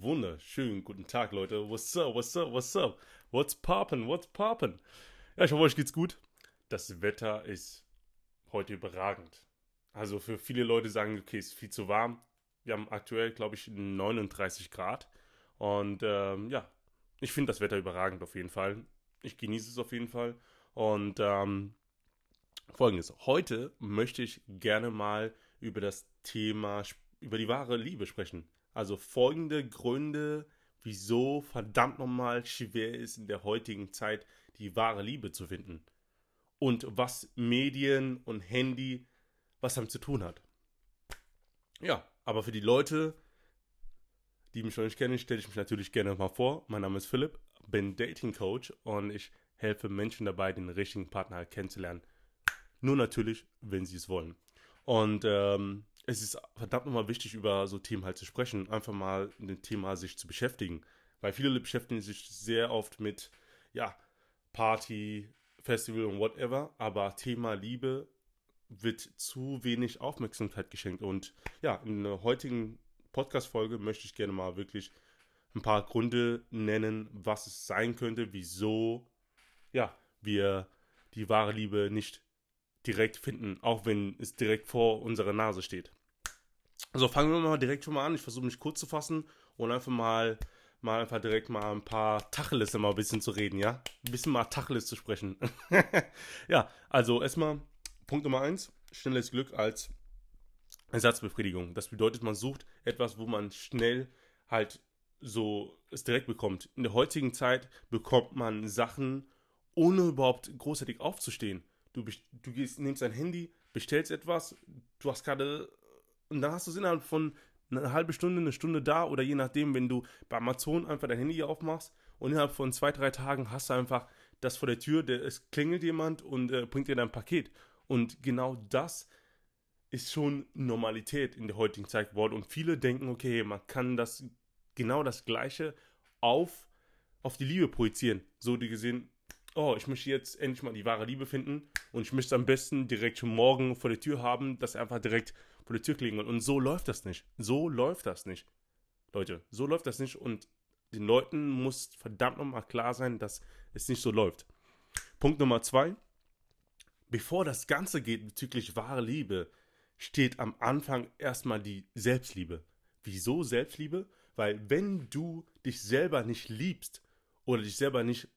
wunderschönen guten Tag, Leute. What's up, what's up, what's up? What's poppin', what's poppin'? Ja, ich hoffe, euch geht's gut. Das Wetter ist heute überragend. Also für viele Leute sagen, okay, ist viel zu warm. Wir haben aktuell, glaube ich, 39 Grad. Und ähm, ja, ich finde das Wetter überragend auf jeden Fall. Ich genieße es auf jeden Fall. Und ähm, folgendes: Heute möchte ich gerne mal über das Thema, über die wahre Liebe sprechen. Also folgende Gründe, wieso verdammt nochmal schwer ist in der heutigen Zeit die wahre Liebe zu finden. Und was Medien und Handy was damit zu tun hat. Ja, aber für die Leute, die mich noch nicht kennen, stelle ich mich natürlich gerne mal vor. Mein Name ist Philipp, bin Dating Coach und ich helfe Menschen dabei, den richtigen Partner kennenzulernen. Nur natürlich, wenn sie es wollen. Und ähm, es ist verdammt nochmal wichtig, über so Themen halt zu sprechen, einfach mal mit dem Thema sich zu beschäftigen. Weil viele beschäftigen sich sehr oft mit, ja, Party, Festival und whatever, aber Thema Liebe wird zu wenig Aufmerksamkeit geschenkt. Und ja, in der heutigen Podcast-Folge möchte ich gerne mal wirklich ein paar Gründe nennen, was es sein könnte, wieso ja, wir die wahre Liebe nicht direkt finden, auch wenn es direkt vor unserer Nase steht. Also fangen wir mal direkt schon mal an. Ich versuche mich kurz zu fassen und einfach mal, mal einfach direkt mal ein paar Tacheles mal ein bisschen zu reden, ja? Ein bisschen mal Tacheles zu sprechen. ja, also erstmal Punkt Nummer eins: schnelles Glück als Ersatzbefriedigung. Das bedeutet, man sucht etwas, wo man schnell halt so es direkt bekommt. In der heutigen Zeit bekommt man Sachen, ohne überhaupt großartig aufzustehen. Du, du gehst, nimmst dein Handy, bestellst etwas, du hast gerade, und dann hast du es innerhalb von einer halben Stunde, eine Stunde da oder je nachdem, wenn du bei Amazon einfach dein Handy aufmachst und innerhalb von zwei, drei Tagen hast du einfach das vor der Tür, der, es klingelt jemand und äh, bringt dir dein Paket. Und genau das ist schon Normalität in der heutigen Zeit geworden. Und viele denken, okay, man kann das genau das Gleiche auf, auf die Liebe projizieren. So die gesehen, oh, ich möchte jetzt endlich mal die wahre Liebe finden und ich möchte es am besten direkt schon morgen vor der Tür haben, dass er einfach direkt vor der Tür klingelt. Und so läuft das nicht. So läuft das nicht. Leute, so läuft das nicht und den Leuten muss verdammt nochmal klar sein, dass es nicht so läuft. Punkt Nummer zwei, bevor das Ganze geht bezüglich wahre Liebe, steht am Anfang erstmal die Selbstliebe. Wieso Selbstliebe? Weil wenn du dich selber nicht liebst oder dich selber nicht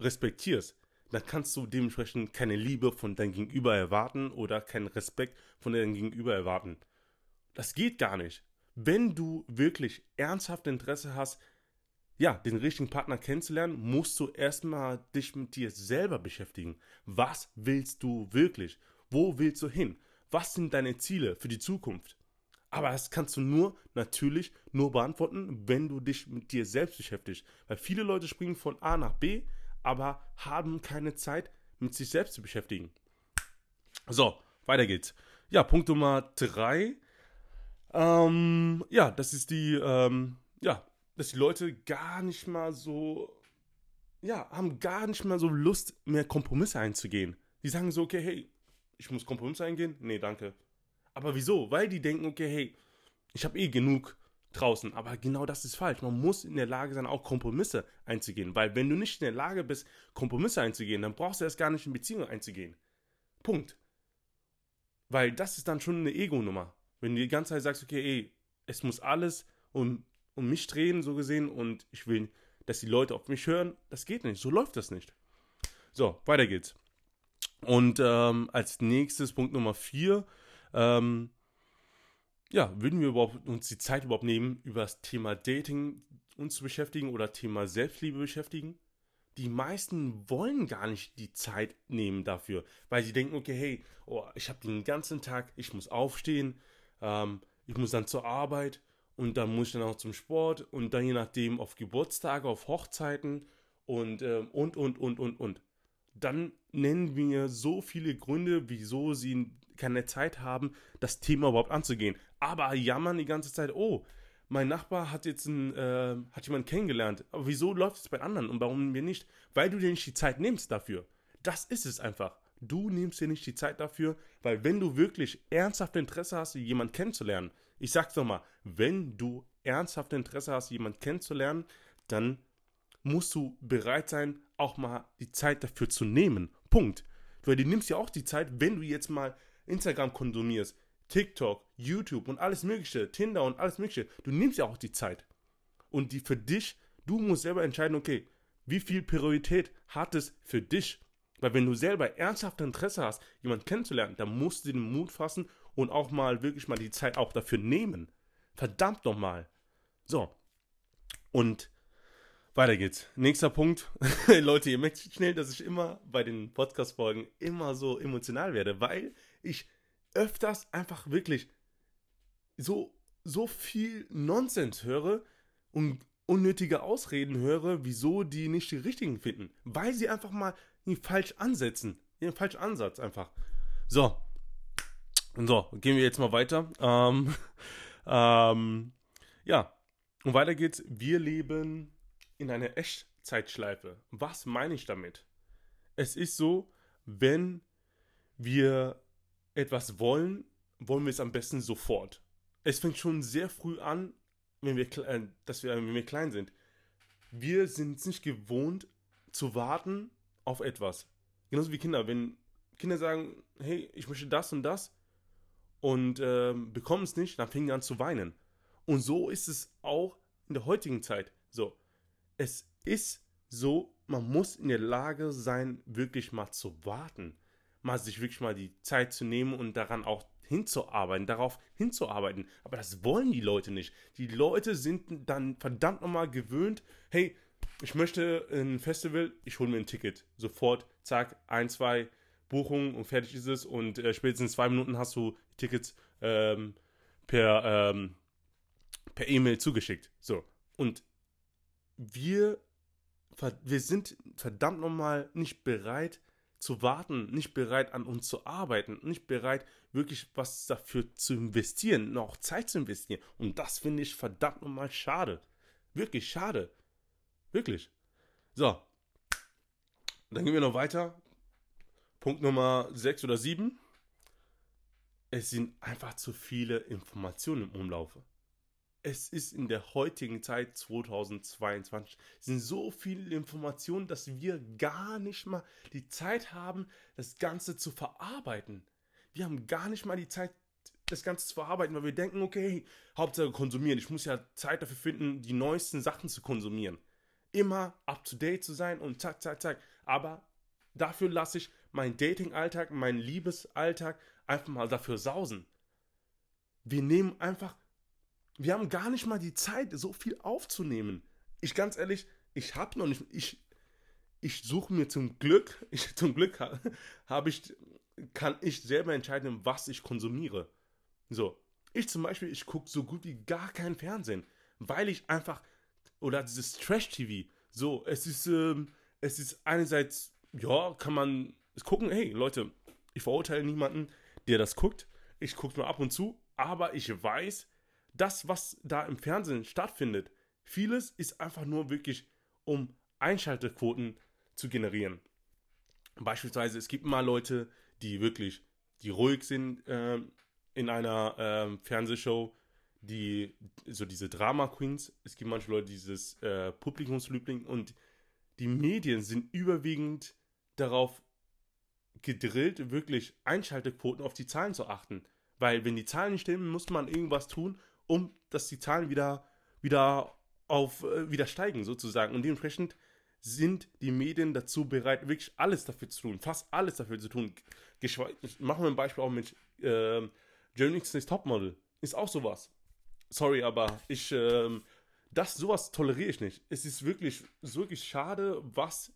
respektierst, dann kannst du dementsprechend keine Liebe von deinem Gegenüber erwarten oder keinen Respekt von deinem Gegenüber erwarten. Das geht gar nicht. Wenn du wirklich ernsthaft Interesse hast, ja, den richtigen Partner kennenzulernen, musst du erstmal dich mit dir selber beschäftigen. Was willst du wirklich? Wo willst du hin? Was sind deine Ziele für die Zukunft? Aber das kannst du nur, natürlich, nur beantworten, wenn du dich mit dir selbst beschäftigst. Weil viele Leute springen von A nach B, aber haben keine Zeit, mit sich selbst zu beschäftigen. So, weiter geht's. Ja, Punkt Nummer drei. Ähm, ja, das ist die, ähm, ja, dass die Leute gar nicht mal so, ja, haben gar nicht mal so Lust, mehr Kompromisse einzugehen. Die sagen so, okay, hey, ich muss Kompromisse eingehen? Nee, danke. Aber wieso? Weil die denken, okay, hey, ich habe eh genug draußen. Aber genau das ist falsch. Man muss in der Lage sein, auch Kompromisse einzugehen. Weil wenn du nicht in der Lage bist, Kompromisse einzugehen, dann brauchst du erst gar nicht in Beziehungen einzugehen. Punkt. Weil das ist dann schon eine Ego-Nummer. Wenn du die ganze Zeit sagst, okay, ey, es muss alles um um mich drehen, so gesehen, und ich will, dass die Leute auf mich hören. Das geht nicht. So läuft das nicht. So, weiter geht's. Und ähm, als nächstes Punkt Nummer 4, ähm, ja, würden wir überhaupt uns die Zeit überhaupt nehmen, über das Thema Dating uns zu beschäftigen oder Thema Selbstliebe beschäftigen? Die meisten wollen gar nicht die Zeit nehmen dafür, weil sie denken, okay, hey, oh, ich habe den ganzen Tag, ich muss aufstehen, ähm, ich muss dann zur Arbeit, und dann muss ich dann auch zum Sport und dann je nachdem auf Geburtstage, auf Hochzeiten und, äh, und, und, und, und, und. Dann nennen wir so viele Gründe, wieso sie keine Zeit haben, das Thema überhaupt anzugehen. Aber jammern die ganze Zeit, oh, mein Nachbar hat jetzt einen, äh, hat jemanden kennengelernt. Aber wieso läuft es bei anderen und warum wir nicht? Weil du dir nicht die Zeit nimmst dafür. Das ist es einfach. Du nimmst dir nicht die Zeit dafür, weil wenn du wirklich ernsthaft Interesse hast, jemanden kennenzulernen, Ich sag's nochmal, wenn du ernsthaft Interesse hast, jemanden kennenzulernen, dann musst du bereit sein, auch mal die Zeit dafür zu nehmen. Punkt. Weil du nimmst ja auch die Zeit, wenn du jetzt mal Instagram konsumierst, TikTok, YouTube und alles Mögliche, Tinder und alles Mögliche. Du nimmst ja auch die Zeit. Und die für dich, du musst selber entscheiden, okay, wie viel Priorität hat es für dich? Weil wenn du selber ernsthaft Interesse hast, jemanden kennenzulernen, dann musst du den Mut fassen und auch mal wirklich mal die Zeit auch dafür nehmen. Verdammt nochmal. So. Und weiter geht's. Nächster Punkt. Leute, ihr merkt schnell, dass ich immer bei den Podcast-Folgen immer so emotional werde, weil ich öfters einfach wirklich so, so viel Nonsens höre und unnötige Ausreden höre, wieso die nicht die richtigen finden. Weil sie einfach mal falsch ansetzen. Den falschen Ansatz einfach. So. So, gehen wir jetzt mal weiter. Ähm, ähm, ja, und weiter geht's. Wir leben in einer Echtzeitschleife. Was meine ich damit? Es ist so, wenn wir etwas wollen, wollen wir es am besten sofort. Es fängt schon sehr früh an, wenn wir, äh, dass wir, wenn wir klein sind. Wir sind nicht gewohnt zu warten auf etwas. Genauso wie Kinder. Wenn Kinder sagen, hey, ich möchte das und das und äh, bekommen es nicht, dann fängen die an zu weinen. Und so ist es auch in der heutigen Zeit. So, es ist so, man muss in der Lage sein, wirklich mal zu warten mal sich wirklich mal die Zeit zu nehmen und daran auch hinzuarbeiten, darauf hinzuarbeiten. Aber das wollen die Leute nicht. Die Leute sind dann verdammt nochmal gewöhnt, hey, ich möchte ein Festival, ich hole mir ein Ticket. Sofort, zack, ein, zwei Buchungen und fertig ist es. Und äh, spätestens zwei Minuten hast du Tickets ähm, per ähm, per E-Mail zugeschickt. So. Und wir, wir sind verdammt nochmal nicht bereit, zu warten, nicht bereit an uns zu arbeiten, nicht bereit wirklich was dafür zu investieren, noch Zeit zu investieren. Und das finde ich verdammt nochmal schade. Wirklich schade. Wirklich. So. Dann gehen wir noch weiter. Punkt Nummer 6 oder 7. Es sind einfach zu viele Informationen im Umlaufe es ist in der heutigen Zeit 2022 sind so viele Informationen, dass wir gar nicht mal die Zeit haben, das Ganze zu verarbeiten. Wir haben gar nicht mal die Zeit, das Ganze zu verarbeiten, weil wir denken, okay, Hauptsache konsumieren. Ich muss ja Zeit dafür finden, die neuesten Sachen zu konsumieren. Immer up to date zu sein und zack, zack, zack. Aber dafür lasse ich meinen Dating-Alltag, meinen Liebesalltag einfach mal dafür sausen. Wir nehmen einfach wir haben gar nicht mal die Zeit, so viel aufzunehmen. Ich ganz ehrlich, ich habe noch nicht, ich, ich suche mir zum Glück, ich, zum Glück habe ich, kann ich selber entscheiden, was ich konsumiere. So, ich zum Beispiel, ich gucke so gut wie gar kein Fernsehen, weil ich einfach, oder dieses Trash-TV, so, es ist, ähm, es ist einerseits, ja, kann man gucken, hey Leute, ich verurteile niemanden, der das guckt. Ich gucke nur ab und zu, aber ich weiß, das, was da im Fernsehen stattfindet, vieles ist einfach nur wirklich, um Einschaltequoten zu generieren. Beispielsweise, es gibt mal Leute, die wirklich, die ruhig sind äh, in einer äh, Fernsehshow, die, so diese Drama Queens, es gibt manche Leute, dieses äh, Publikumsliebling und die Medien sind überwiegend darauf gedrillt, wirklich Einschaltequoten auf die Zahlen zu achten. Weil wenn die Zahlen nicht stimmen, muss man irgendwas tun, um dass die Zahlen wieder, wieder auf äh, wieder steigen sozusagen. Und dementsprechend sind die Medien dazu bereit, wirklich alles dafür zu tun, fast alles dafür zu tun. Machen wir ein Beispiel auch mit äh, Germany's Next Topmodel. Ist auch sowas. Sorry, aber ich, äh, das, sowas toleriere ich nicht. Es ist wirklich, wirklich schade, was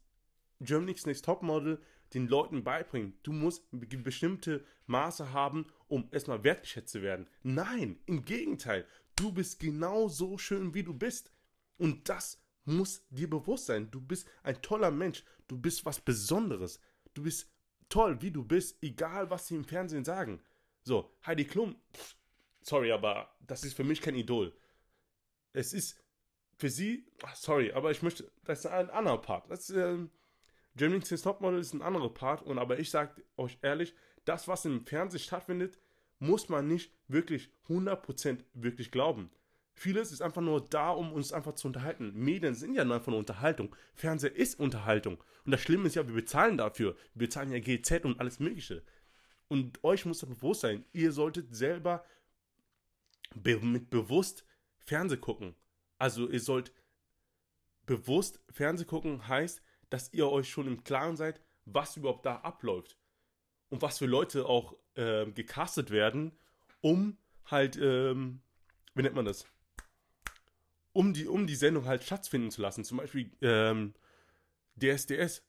Germany's Next Topmodel den Leuten beibringt. Du musst bestimmte Maße haben, um erstmal wertgeschätzt zu werden. Nein, im Gegenteil. Du bist genau so schön, wie du bist. Und das muss dir bewusst sein. Du bist ein toller Mensch. Du bist was Besonderes. Du bist toll, wie du bist, egal was sie im Fernsehen sagen. So, Heidi Klum, sorry, aber das ist für mich kein Idol. Es ist für sie, sorry, aber ich möchte, das ist ein anderer Part. Das ist, äh, Germany's Topmodel ist ein anderer Part. Und aber ich sage euch ehrlich, das, was im Fernsehen stattfindet, muss man nicht wirklich 100% wirklich glauben. Vieles ist einfach nur da, um uns einfach zu unterhalten. Medien sind ja nur einfach nur Unterhaltung. Fernseher ist Unterhaltung. Und das Schlimme ist ja, wir bezahlen dafür. Wir bezahlen ja GZ und alles Mögliche. Und euch muss das bewusst sein. Ihr solltet selber be mit bewusst Fernseh gucken. Also ihr sollt bewusst Fernseh gucken heißt, dass ihr euch schon im Klaren seid, was überhaupt da abläuft. Und was für Leute auch äh, gecastet werden, um halt, ähm, wie nennt man das? Um die, um die Sendung halt stattfinden zu lassen. Zum Beispiel ähm, DSDS.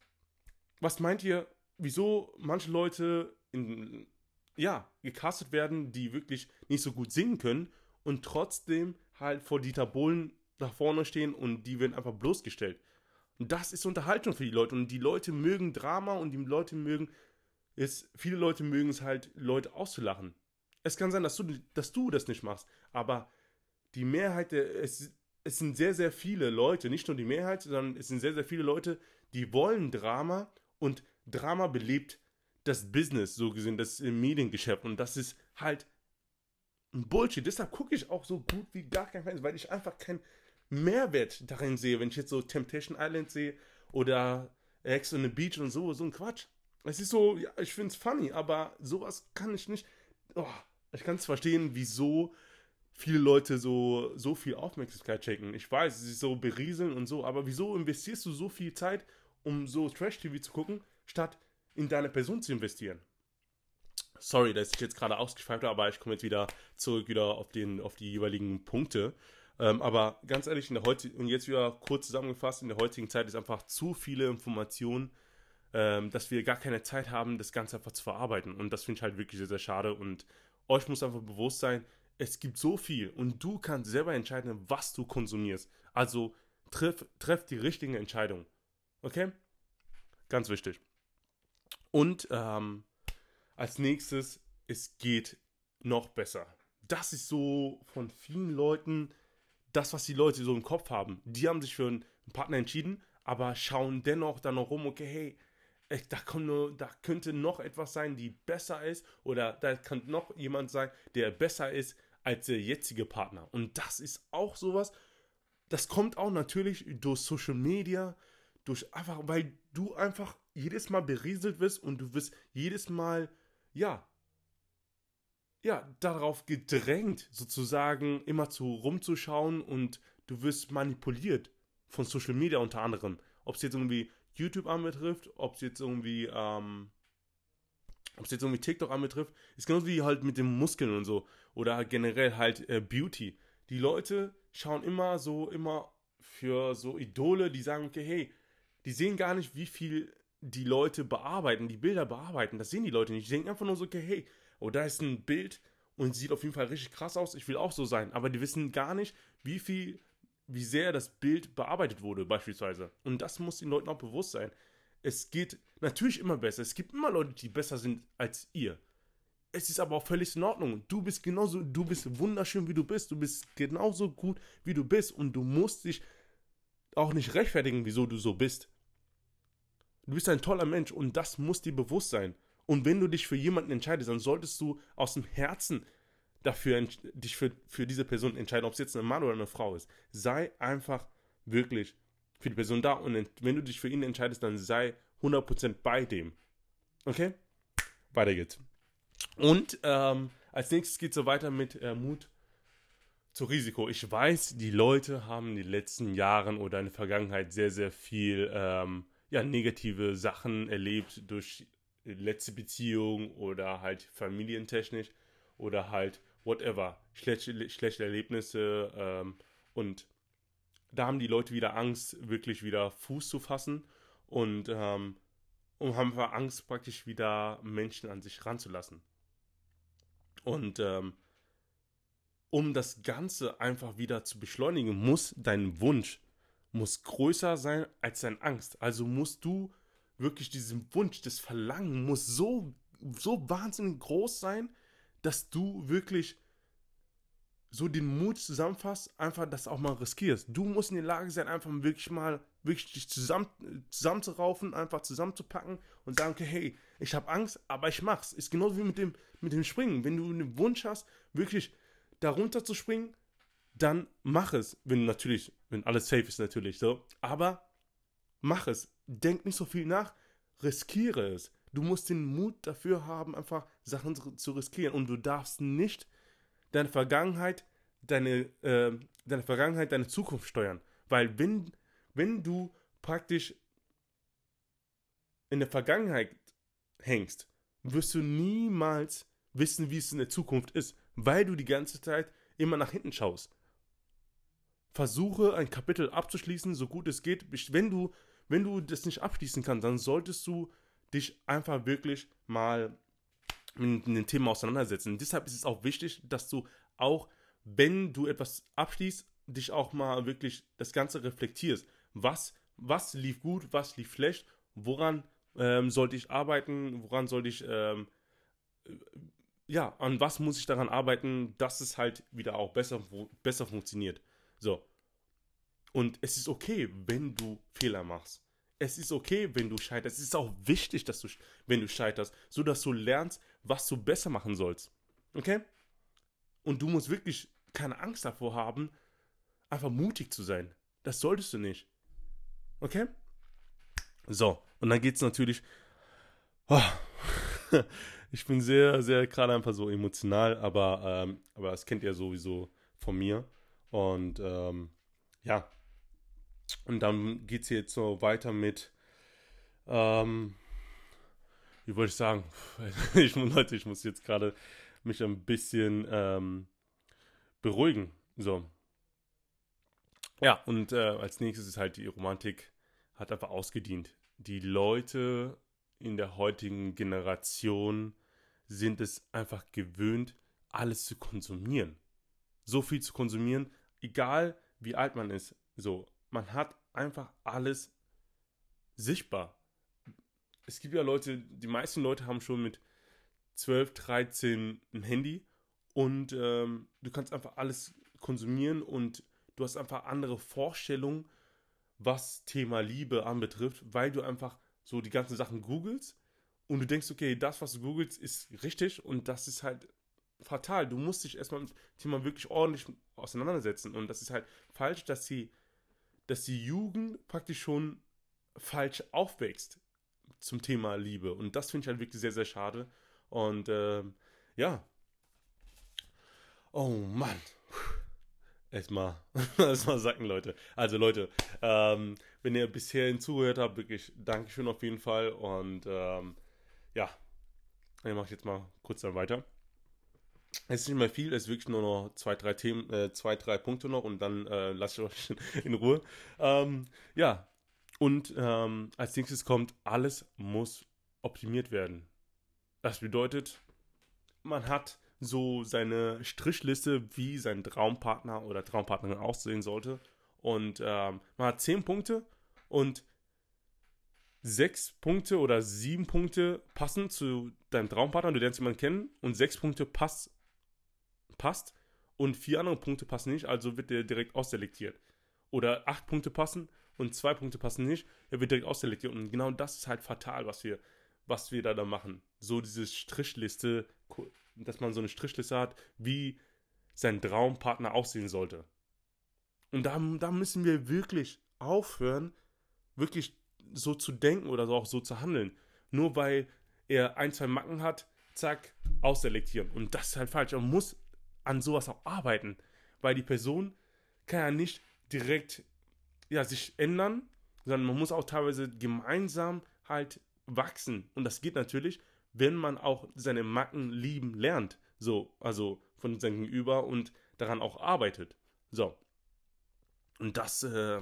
Was meint ihr, wieso manche Leute in, ja, gecastet werden, die wirklich nicht so gut singen können und trotzdem halt vor Dieter Bohlen nach vorne stehen und die werden einfach bloßgestellt. Und das ist Unterhaltung für die Leute und die Leute mögen Drama und die Leute mögen es, viele Leute mögen es halt, Leute auszulachen. Es kann sein, dass du, dass du das nicht machst, aber die Mehrheit, der, es, es sind sehr, sehr viele Leute, nicht nur die Mehrheit, sondern es sind sehr, sehr viele Leute, die wollen Drama und Drama belebt das Business, so gesehen, das Mediengeschäft und das ist halt ein Bullshit. Deshalb gucke ich auch so gut wie gar kein Fernsehen, weil ich einfach keinen Mehrwert darin sehe, wenn ich jetzt so Temptation Island sehe oder Ex on the Beach und so, so ein Quatsch. Es ist so, ja, ich finde es funny, aber sowas kann ich nicht. Oh, ich kann es verstehen, wieso viele Leute so, so viel Aufmerksamkeit checken. Ich weiß, ist so berieseln und so, aber wieso investierst du so viel Zeit, um so Trash-TV zu gucken, statt in deine Person zu investieren? Sorry, dass ich jetzt gerade ausgeschweift habe, aber ich komme jetzt wieder zurück wieder auf, den, auf die jeweiligen Punkte. Ähm, aber ganz ehrlich, in der und jetzt wieder kurz zusammengefasst, in der heutigen Zeit ist einfach zu viele Informationen, ähm, dass wir gar keine Zeit haben, das Ganze einfach zu verarbeiten. Und das finde ich halt wirklich sehr, sehr schade. Und euch muss einfach bewusst sein, es gibt so viel und du kannst selber entscheiden, was du konsumierst. Also treff, treff die richtigen Entscheidungen. Okay? Ganz wichtig. Und ähm, als nächstes, es geht noch besser. Das ist so von vielen Leuten das, was die Leute so im Kopf haben. Die haben sich für einen Partner entschieden, aber schauen dennoch dann noch rum, okay, hey, da, nur, da könnte noch etwas sein, die besser ist, oder da kann noch jemand sein, der besser ist als der jetzige Partner. Und das ist auch sowas, das kommt auch natürlich durch Social Media, durch einfach, weil du einfach jedes Mal berieselt wirst und du wirst jedes Mal, ja, ja, darauf gedrängt, sozusagen immer zu rumzuschauen und du wirst manipuliert von Social Media unter anderem. Ob es jetzt irgendwie YouTube anbetrifft, ob es jetzt irgendwie, ähm, ob es jetzt irgendwie TikTok anbetrifft, ist genauso wie halt mit den Muskeln und so. Oder generell halt äh, Beauty. Die Leute schauen immer so, immer für so Idole, die sagen, okay, hey, die sehen gar nicht, wie viel die Leute bearbeiten, die Bilder bearbeiten. Das sehen die Leute nicht. Die denken einfach nur so, okay, hey, oh, da ist ein Bild und sieht auf jeden Fall richtig krass aus, ich will auch so sein. Aber die wissen gar nicht, wie viel wie sehr das Bild bearbeitet wurde, beispielsweise. Und das muss den Leuten auch bewusst sein. Es geht natürlich immer besser. Es gibt immer Leute, die besser sind als ihr. Es ist aber auch völlig in Ordnung. Du bist genauso, du bist wunderschön, wie du bist. Du bist genauso gut, wie du bist. Und du musst dich auch nicht rechtfertigen, wieso du so bist. Du bist ein toller Mensch und das muss dir bewusst sein. Und wenn du dich für jemanden entscheidest, dann solltest du aus dem Herzen dafür dich für, für diese Person entscheiden, ob es jetzt ein Mann oder eine Frau ist. Sei einfach wirklich für die Person da und wenn du dich für ihn entscheidest, dann sei 100% bei dem. Okay? Weiter geht's. Und ähm, als nächstes geht es so weiter mit äh, Mut zu Risiko. Ich weiß, die Leute haben in den letzten Jahren oder in der Vergangenheit sehr, sehr viel ähm, ja, negative Sachen erlebt durch letzte Beziehung oder halt familientechnisch oder halt whatever, schlechte, schlechte Erlebnisse ähm, und da haben die Leute wieder Angst, wirklich wieder Fuß zu fassen und, ähm, und haben Angst, praktisch wieder Menschen an sich ranzulassen. Und ähm, um das Ganze einfach wieder zu beschleunigen, muss dein Wunsch muss größer sein als deine Angst. Also musst du wirklich diesen Wunsch, das Verlangen muss so, so wahnsinnig groß sein, dass du wirklich so den Mut zusammenfasst, einfach das auch mal riskierst. Du musst in der Lage sein, einfach wirklich mal wirklich dich zusammen, zusammenzuraufen, einfach zusammenzupacken und sagen, okay, hey, ich habe Angst, aber ich mach's. Ist genauso wie mit dem, mit dem Springen. Wenn du einen Wunsch hast, wirklich darunter zu springen, dann mach es. Wenn natürlich, wenn alles safe ist natürlich so. Aber mach es. Denk nicht so viel nach, riskiere es. Du musst den Mut dafür haben, einfach Sachen zu riskieren. Und du darfst nicht deine Vergangenheit, deine, äh, deine Vergangenheit, deine Zukunft steuern. Weil wenn, wenn du praktisch in der Vergangenheit hängst, wirst du niemals wissen, wie es in der Zukunft ist, weil du die ganze Zeit immer nach hinten schaust. Versuche ein Kapitel abzuschließen, so gut es geht. Wenn du, wenn du das nicht abschließen kannst, dann solltest du dich einfach wirklich mal mit dem Thema auseinandersetzen. Und deshalb ist es auch wichtig, dass du auch, wenn du etwas abschließt, dich auch mal wirklich das Ganze reflektierst. Was, was lief gut, was lief schlecht, woran ähm, sollte ich arbeiten, woran sollte ich, ähm, ja, an was muss ich daran arbeiten, dass es halt wieder auch besser, besser funktioniert. So. Und es ist okay, wenn du Fehler machst. Es ist okay, wenn du scheiterst. Es ist auch wichtig, dass du, wenn du scheiterst, so dass du lernst, was du besser machen sollst. Okay? Und du musst wirklich keine Angst davor haben, einfach mutig zu sein. Das solltest du nicht. Okay? So, und dann geht es natürlich. Oh, ich bin sehr, sehr gerade einfach so emotional, aber, ähm, aber das kennt ihr sowieso von mir. Und ähm, ja, und dann geht es jetzt so weiter mit, ähm, wie wollte ich sagen, ich, Leute, ich muss jetzt gerade mich ein bisschen ähm, beruhigen. So. Ja, und äh, als nächstes ist halt die Romantik hat einfach ausgedient. Die Leute in der heutigen Generation sind es einfach gewöhnt, alles zu konsumieren. So viel zu konsumieren, egal wie alt man ist. So, man hat einfach alles sichtbar. Es gibt ja Leute, die meisten Leute haben schon mit 12, 13 ein Handy und ähm, du kannst einfach alles konsumieren und du hast einfach andere Vorstellungen, was Thema Liebe anbetrifft, weil du einfach so die ganzen Sachen googelst und du denkst, okay, das, was du googelst, ist richtig und das ist halt fatal. Du musst dich erstmal mit dem Thema wirklich ordentlich auseinandersetzen und das ist halt falsch, dass sie dass die Jugend praktisch schon falsch aufwächst zum Thema Liebe. Und das finde ich halt wirklich sehr, sehr schade. Und äh, ja. Oh Mann. Erstmal, erstmal sacken, Leute. Also Leute, ähm, wenn ihr bisher hinzugehört habt, wirklich Dankeschön auf jeden Fall. Und ähm, ja, dann mache ich jetzt mal kurz dann weiter. Es ist nicht mehr viel, es ist wirklich nur noch zwei, drei Themen, äh, zwei, drei Punkte noch und dann äh, lasse ich euch in Ruhe. Ähm, ja, und ähm, als nächstes kommt, alles muss optimiert werden. Das bedeutet, man hat so seine Strichliste, wie sein Traumpartner oder Traumpartnerin aussehen sollte. Und ähm, man hat zehn Punkte und sechs Punkte oder sieben Punkte passen zu deinem Traumpartner, du lernst jemanden kennen und sechs Punkte passt passt und vier andere Punkte passen nicht, also wird der direkt ausselektiert. Oder acht Punkte passen und zwei Punkte passen nicht, er wird direkt ausselektiert. Und genau das ist halt fatal, was wir, was wir da, da machen. So diese Strichliste, dass man so eine Strichliste hat, wie sein Traumpartner aussehen sollte. Und da, da müssen wir wirklich aufhören, wirklich so zu denken oder auch so zu handeln. Nur weil er ein, zwei Macken hat, zack, ausselektieren. Und das ist halt falsch. Man muss an sowas auch arbeiten. Weil die Person kann ja nicht direkt ja, sich ändern, sondern man muss auch teilweise gemeinsam halt wachsen. Und das geht natürlich, wenn man auch seine Macken lieben lernt. So, also von seinem Gegenüber und daran auch arbeitet. So. Und das, äh,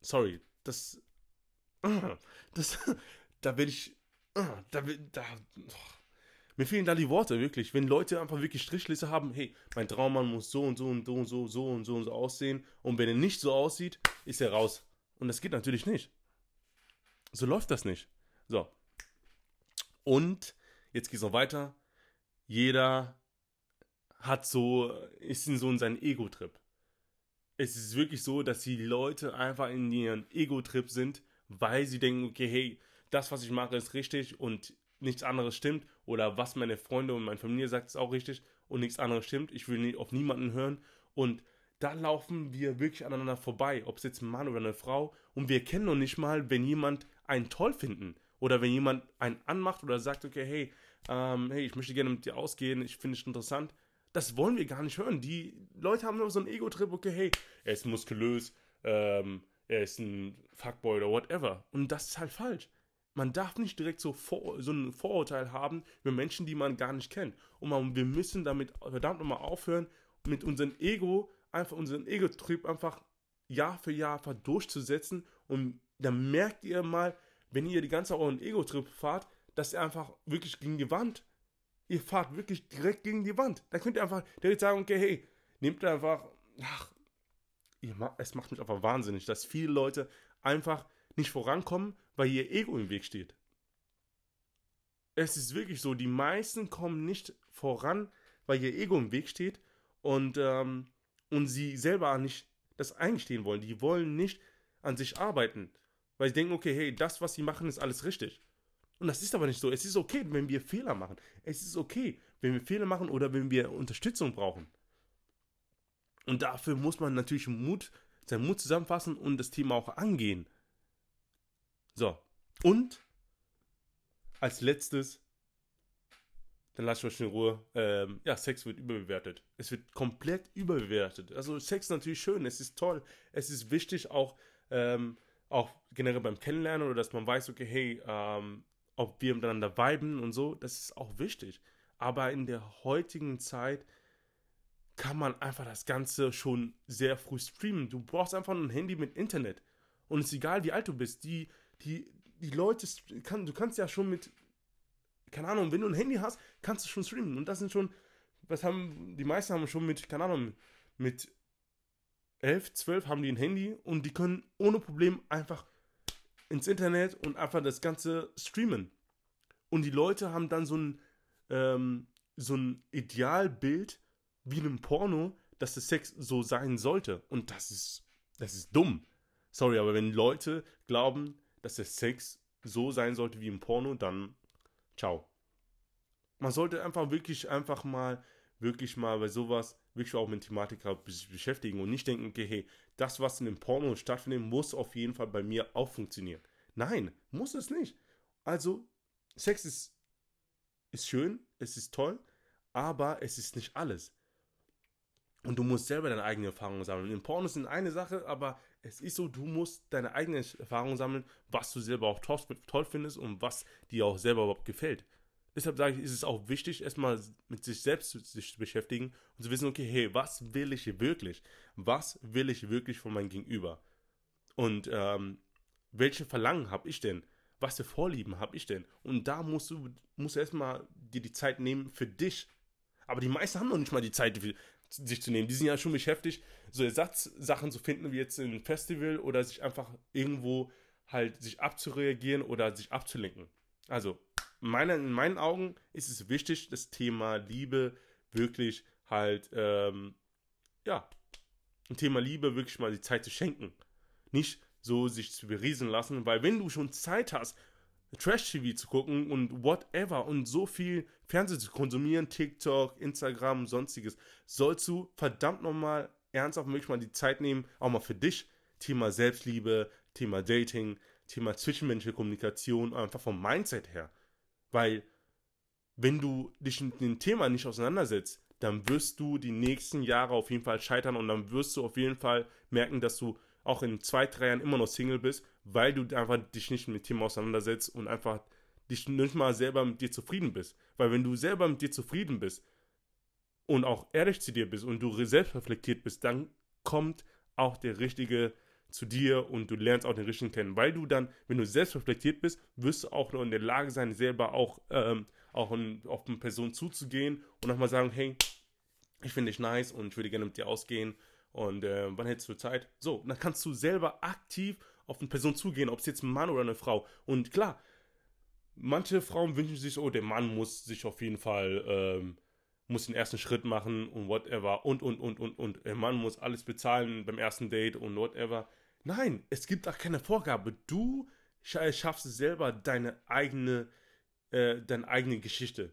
sorry, das, das, da will ich, da will, da, oh, mir fehlen da die Worte, wirklich. Wenn Leute einfach wirklich Strichliste haben, hey, mein Traummann muss so und so und so und so, so und so und so aussehen. Und wenn er nicht so aussieht, ist er raus. Und das geht natürlich nicht. So läuft das nicht. So. Und jetzt geht es noch weiter. Jeder hat so, ist in so in seinem Ego-Trip. Es ist wirklich so, dass die Leute einfach in ihren Ego-Trip sind, weil sie denken, okay, hey, das, was ich mache, ist richtig und nichts anderes stimmt. Oder was meine Freunde und meine Familie sagt, ist auch richtig und nichts anderes stimmt. Ich will auf niemanden hören. Und da laufen wir wirklich aneinander vorbei, ob es jetzt ein Mann oder eine Frau. Und wir kennen noch nicht mal, wenn jemand einen toll finden. Oder wenn jemand einen anmacht oder sagt, okay, hey, ähm, hey, ich möchte gerne mit dir ausgehen, ich finde es interessant. Das wollen wir gar nicht hören. Die Leute haben nur so einen Ego-Trip, okay, hey, er ist muskulös, ähm, er ist ein Fuckboy oder whatever. Und das ist halt falsch. Man darf nicht direkt so, vor, so ein Vorurteil haben über Menschen, die man gar nicht kennt. Und man, wir müssen damit verdammt nochmal aufhören, mit unserem Ego, einfach unseren Ego-Trip einfach Jahr für Jahr einfach durchzusetzen. Und dann merkt ihr mal, wenn ihr die ganze Zeit euren Ego-Trip fahrt, dass ihr einfach wirklich gegen die Wand, ihr fahrt wirklich direkt gegen die Wand. Dann könnt ihr einfach direkt sagen, okay, hey, nehmt einfach, ach, es macht mich einfach wahnsinnig, dass viele Leute einfach nicht vorankommen, weil ihr Ego im Weg steht. Es ist wirklich so, die meisten kommen nicht voran, weil ihr Ego im Weg steht und, ähm, und sie selber nicht das eingestehen wollen. Die wollen nicht an sich arbeiten, weil sie denken, okay, hey, das, was sie machen, ist alles richtig. Und das ist aber nicht so. Es ist okay, wenn wir Fehler machen. Es ist okay, wenn wir Fehler machen oder wenn wir Unterstützung brauchen. Und dafür muss man natürlich Mut, seinen Mut zusammenfassen und das Thema auch angehen. So. Und als letztes, dann lasst euch in Ruhe. Ähm, ja, Sex wird überbewertet. Es wird komplett überbewertet. Also Sex ist natürlich schön, es ist toll, es ist wichtig, auch, ähm, auch generell beim Kennenlernen oder dass man weiß, okay, hey, ähm, ob wir miteinander viben und so, das ist auch wichtig. Aber in der heutigen Zeit kann man einfach das Ganze schon sehr früh streamen. Du brauchst einfach ein Handy mit Internet. Und es ist egal, wie alt du bist. Die, die, die Leute, kann, du kannst ja schon mit, keine Ahnung, wenn du ein Handy hast, kannst du schon streamen. Und das sind schon, was haben, die meisten haben schon mit, keine Ahnung, mit 11, 12 haben die ein Handy und die können ohne Problem einfach ins Internet und einfach das Ganze streamen. Und die Leute haben dann so ein, ähm, so ein Idealbild wie in einem Porno, dass der Sex so sein sollte. Und das ist, das ist dumm. Sorry, aber wenn Leute glauben, dass der Sex so sein sollte wie im Porno, dann ciao. Man sollte einfach wirklich einfach mal, wirklich mal bei sowas wirklich auch mit Thematik beschäftigen und nicht denken, okay, hey, das, was in dem Porno stattfindet, muss auf jeden Fall bei mir auch funktionieren. Nein, muss es nicht. Also, Sex ist, ist schön, es ist toll, aber es ist nicht alles. Und du musst selber deine eigene Erfahrungen sammeln. In Pornos sind eine Sache, aber es ist so, du musst deine eigene Erfahrungen sammeln, was du selber auch toll findest und was dir auch selber überhaupt gefällt. Deshalb sage ich, ist es auch wichtig, erstmal mit sich selbst zu, sich zu beschäftigen und zu wissen, okay, hey, was will ich wirklich? Was will ich wirklich von meinem Gegenüber? Und ähm, welche Verlangen habe ich denn? Was für Vorlieben habe ich denn? Und da musst du, musst du erstmal dir die Zeit nehmen für dich. Aber die meisten haben noch nicht mal die Zeit, sich zu nehmen. Die sind ja schon beschäftigt, so Ersatzsachen zu finden, wie jetzt ein Festival oder sich einfach irgendwo halt sich abzureagieren oder sich abzulenken. Also meine, in meinen Augen ist es wichtig, das Thema Liebe wirklich halt, ähm, ja, ein Thema Liebe wirklich mal die Zeit zu schenken. Nicht so sich zu beriesen lassen, weil wenn du schon Zeit hast, Trash-TV zu gucken und whatever und so viel Fernsehen zu konsumieren, TikTok, Instagram, sonstiges, sollst du verdammt nochmal ernsthaft wirklich mal die Zeit nehmen, auch mal für dich, Thema Selbstliebe, Thema Dating, Thema zwischenmenschliche Kommunikation, einfach vom Mindset her. Weil, wenn du dich mit dem Thema nicht auseinandersetzt, dann wirst du die nächsten Jahre auf jeden Fall scheitern und dann wirst du auf jeden Fall merken, dass du auch in zwei, drei Jahren immer noch Single bist, weil du einfach dich nicht mit Thema auseinandersetzt und einfach dich nicht mal selber mit dir zufrieden bist. Weil wenn du selber mit dir zufrieden bist und auch ehrlich zu dir bist und du selbst reflektiert bist, dann kommt auch der richtige zu dir und du lernst auch den richtigen kennen. Weil du dann, wenn du selbst reflektiert bist, wirst du auch in der Lage sein, selber auch, ähm, auch in, auf eine Person zuzugehen und nochmal sagen, hey, ich finde dich nice und ich würde gerne mit dir ausgehen und äh, wann hättest du Zeit? So, dann kannst du selber aktiv auf eine Person zugehen, ob es jetzt ein Mann oder eine Frau. Und klar, manche Frauen wünschen sich, oh, der Mann muss sich auf jeden Fall ähm, muss den ersten Schritt machen und whatever und und und und und. Der Mann muss alles bezahlen beim ersten Date und whatever. Nein, es gibt auch keine Vorgabe. Du schaffst selber deine eigene, äh, deine eigene Geschichte.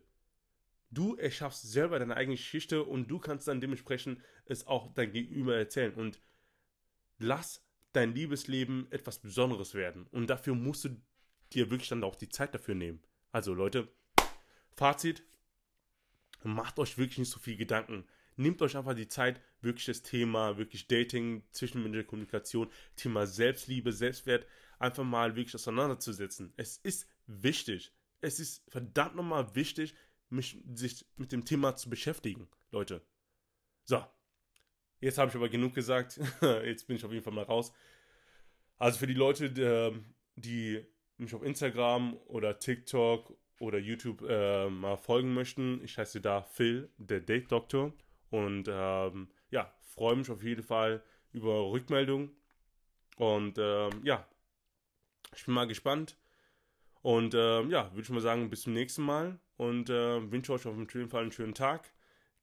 Du erschaffst selber deine eigene Geschichte und du kannst dann dementsprechend es auch dein Gegenüber erzählen. Und lass dein Liebesleben etwas Besonderes werden. Und dafür musst du dir wirklich dann auch die Zeit dafür nehmen. Also Leute, Fazit, macht euch wirklich nicht so viel Gedanken. Nehmt euch einfach die Zeit, wirklich das Thema, wirklich Dating, zwischenmenschliche Kommunikation, Thema Selbstliebe, Selbstwert, einfach mal wirklich auseinanderzusetzen. Es ist wichtig. Es ist verdammt nochmal wichtig, mich, sich mit dem Thema zu beschäftigen, Leute. So, jetzt habe ich aber genug gesagt. jetzt bin ich auf jeden Fall mal raus. Also für die Leute, die, die mich auf Instagram oder TikTok oder YouTube äh, mal folgen möchten, ich heiße da Phil, der Date Doctor. Und ähm, ja, freue mich auf jeden Fall über Rückmeldung. Und ähm, ja, ich bin mal gespannt. Und ähm, ja, würde ich mal sagen, bis zum nächsten Mal. Und äh, wünsche euch auf jeden Fall einen schönen Tag.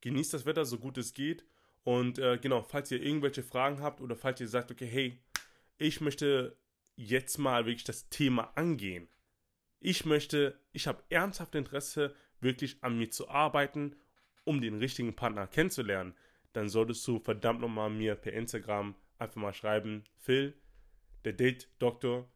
Genießt das Wetter so gut es geht. Und äh, genau, falls ihr irgendwelche Fragen habt oder falls ihr sagt, okay, hey, ich möchte jetzt mal wirklich das Thema angehen. Ich möchte, ich habe ernsthaft Interesse, wirklich an mir zu arbeiten, um den richtigen Partner kennenzulernen. Dann solltest du verdammt nochmal mir per Instagram einfach mal schreiben, Phil, der Date-Doktor,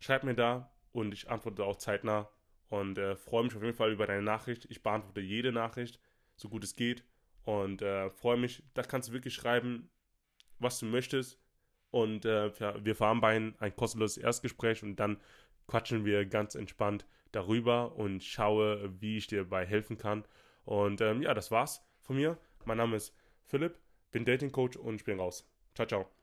schreib mir da und ich antworte auch zeitnah und äh, freue mich auf jeden Fall über deine Nachricht. Ich beantworte jede Nachricht, so gut es geht und äh, freue mich, da kannst du wirklich schreiben, was du möchtest und äh, wir vereinbaren ein kostenloses Erstgespräch und dann quatschen wir ganz entspannt darüber und schaue, wie ich dir dabei helfen kann. Und ähm, ja, das war's von mir. Mein Name ist Philipp, bin Dating Coach und ich bin raus. Ciao, ciao.